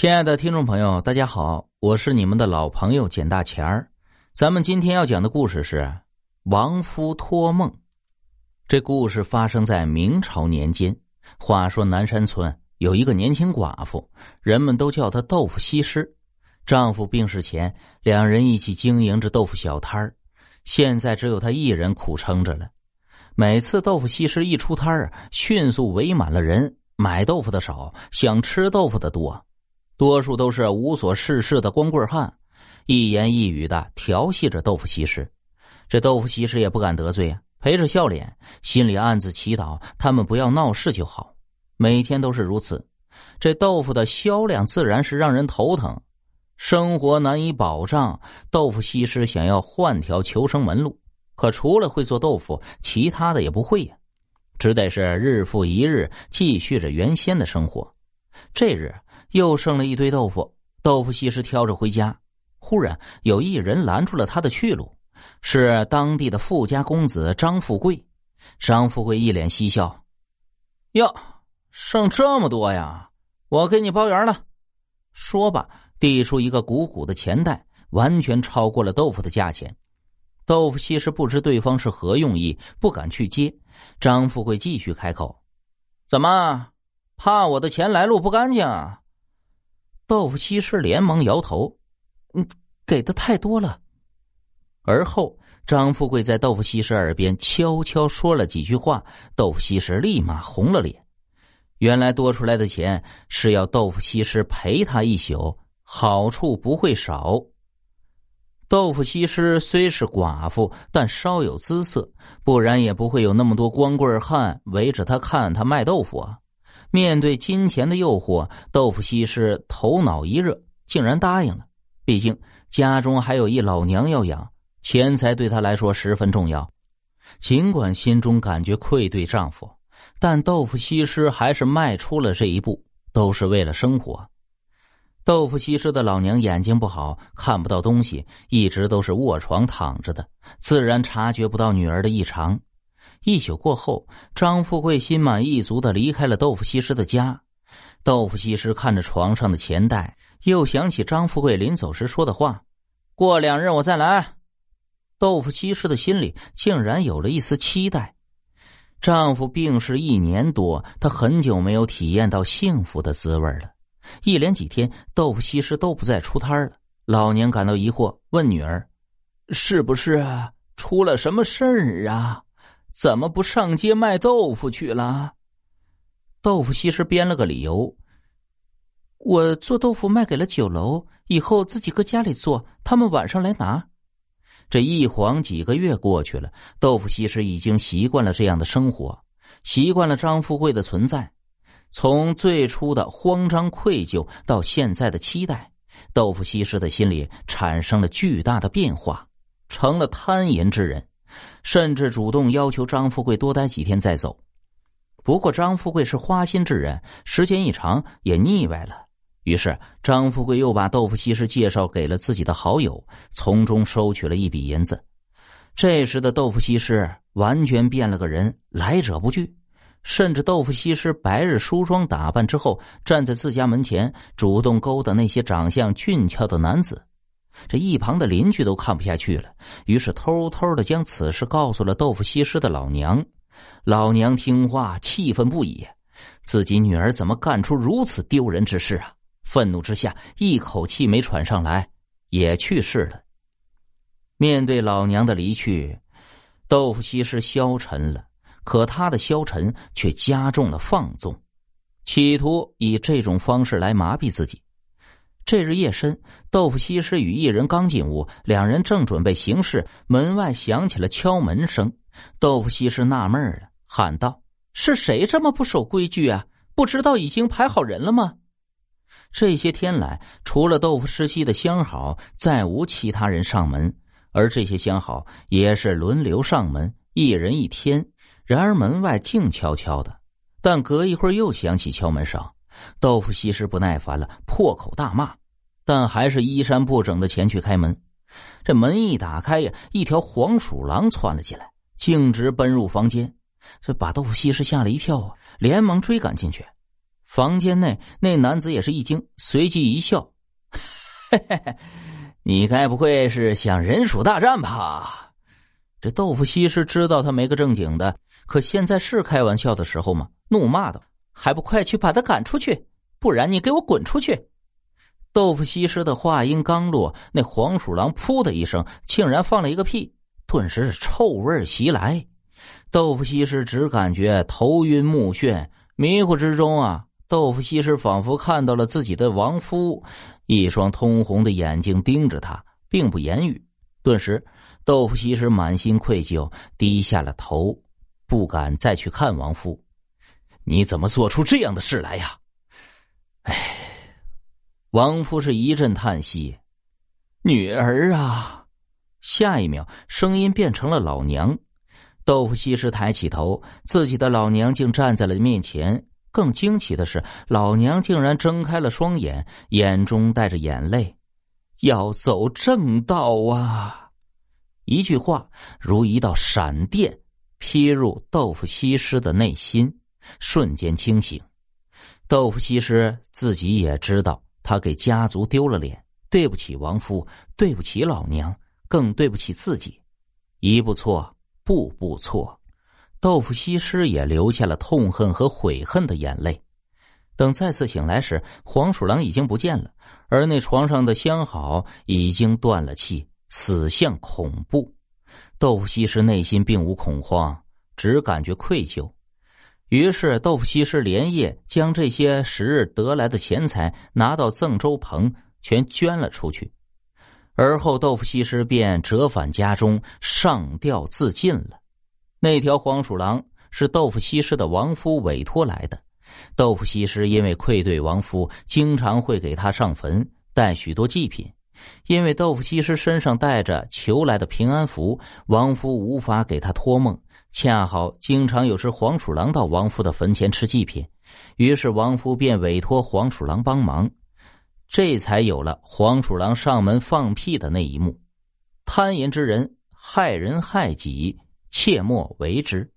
亲爱的听众朋友，大家好，我是你们的老朋友简大钱儿。咱们今天要讲的故事是《亡夫托梦》。这故事发生在明朝年间。话说南山村有一个年轻寡妇，人们都叫她豆腐西施。丈夫病逝前，两人一起经营着豆腐小摊儿。现在只有她一人苦撑着了。每次豆腐西施一出摊儿，迅速围满了人，买豆腐的少，想吃豆腐的多。多数都是无所事事的光棍汉，一言一语的调戏着豆腐西施。这豆腐西施也不敢得罪啊，陪着笑脸，心里暗自祈祷他们不要闹事就好。每天都是如此，这豆腐的销量自然是让人头疼，生活难以保障。豆腐西施想要换条求生门路，可除了会做豆腐，其他的也不会呀，只得是日复一日继续着原先的生活。这日。又剩了一堆豆腐，豆腐西施挑着回家。忽然有一人拦住了他的去路，是当地的富家公子张富贵。张富贵一脸嬉笑：“哟，剩这么多呀，我给你包圆了。”说罢，递出一个鼓鼓的钱袋，完全超过了豆腐的价钱。豆腐西施不知对方是何用意，不敢去接。张富贵继续开口：“怎么，怕我的钱来路不干净？”豆腐西施连忙摇头：“嗯，给的太多了。”而后，张富贵在豆腐西施耳边悄悄说了几句话，豆腐西施立马红了脸。原来多出来的钱是要豆腐西施陪他一宿，好处不会少。豆腐西施虽是寡妇，但稍有姿色，不然也不会有那么多光棍汉围着他看他卖豆腐啊。面对金钱的诱惑，豆腐西施头脑一热，竟然答应了。毕竟家中还有一老娘要养，钱财对她来说十分重要。尽管心中感觉愧对丈夫，但豆腐西施还是迈出了这一步，都是为了生活。豆腐西施的老娘眼睛不好，看不到东西，一直都是卧床躺着的，自然察觉不到女儿的异常。一宿过后，张富贵心满意足的离开了豆腐西施的家。豆腐西施看着床上的钱袋，又想起张富贵临走时说的话：“过两日我再来。”豆腐西施的心里竟然有了一丝期待。丈夫病逝一年多，她很久没有体验到幸福的滋味了。一连几天，豆腐西施都不再出摊了。老娘感到疑惑，问女儿：“是不是出了什么事儿啊？”怎么不上街卖豆腐去了？豆腐西施编了个理由：“我做豆腐卖给了酒楼，以后自己搁家里做，他们晚上来拿。”这一晃几个月过去了，豆腐西施已经习惯了这样的生活，习惯了张富贵的存在。从最初的慌张愧疚到现在的期待，豆腐西施的心里产生了巨大的变化，成了贪淫之人。甚至主动要求张富贵多待几天再走。不过张富贵是花心之人，时间一长也腻歪了。于是张富贵又把豆腐西施介绍给了自己的好友，从中收取了一笔银子。这时的豆腐西施完全变了个人，来者不拒。甚至豆腐西施白日梳妆打扮之后，站在自家门前，主动勾搭那些长相俊俏的男子。这一旁的邻居都看不下去了，于是偷偷的将此事告诉了豆腐西施的老娘。老娘听话，气愤不已，自己女儿怎么干出如此丢人之事啊！愤怒之下，一口气没喘上来，也去世了。面对老娘的离去，豆腐西施消沉了，可她的消沉却加重了放纵，企图以这种方式来麻痹自己。这日夜深，豆腐西施与一人刚进屋，两人正准备行事，门外响起了敲门声。豆腐西施纳闷了，喊道：“是谁这么不守规矩啊？不知道已经排好人了吗？”这些天来，除了豆腐失西的相好，再无其他人上门，而这些相好也是轮流上门，一人一天。然而门外静悄悄的，但隔一会儿又响起敲门声。豆腐西施不耐烦了，破口大骂。但还是衣衫不整的前去开门，这门一打开呀，一条黄鼠狼窜了进来，径直奔入房间，这把豆腐西施吓了一跳啊，连忙追赶进去。房间内那男子也是一惊，随即一笑：“ 嘿嘿，你该不会是想人鼠大战吧？”这豆腐西施知道他没个正经的，可现在是开玩笑的时候吗？怒骂道：“还不快去把他赶出去！不然你给我滚出去！”豆腐西施的话音刚落，那黄鼠狼“噗”的一声，竟然放了一个屁，顿时是臭味袭来。豆腐西施只感觉头晕目眩，迷糊之中啊，豆腐西施仿佛看到了自己的亡夫，一双通红的眼睛盯着他，并不言语。顿时，豆腐西施满心愧疚，低下了头，不敢再去看亡夫。你怎么做出这样的事来呀？哎，王夫是一阵叹息：“女儿啊！”下一秒，声音变成了老娘。豆腐西施抬起头，自己的老娘竟站在了面前。更惊奇的是，老娘竟然睁开了双眼，眼中带着眼泪。要走正道啊！一句话如一道闪电劈入豆腐西施的内心，瞬间清醒。豆腐西施自己也知道，他给家族丢了脸，对不起亡夫，对不起老娘，更对不起自己。一步错。步步错，豆腐西施也流下了痛恨和悔恨的眼泪。等再次醒来时，黄鼠狼已经不见了，而那床上的相好已经断了气，死相恐怖。豆腐西施内心并无恐慌，只感觉愧疚。于是，豆腐西施连夜将这些时日得来的钱财拿到赠州棚，全捐了出去。而后，豆腐西施便折返家中，上吊自尽了。那条黄鼠狼是豆腐西施的亡夫委托来的。豆腐西施因为愧对亡夫，经常会给他上坟，带许多祭品。因为豆腐西施身上带着求来的平安符，亡夫无法给他托梦。恰好经常有只黄鼠狼到王夫的坟前吃祭品，于是王夫便委托黄鼠狼帮忙。这才有了黄鼠狼上门放屁的那一幕。贪淫之人害人害己，切莫为之。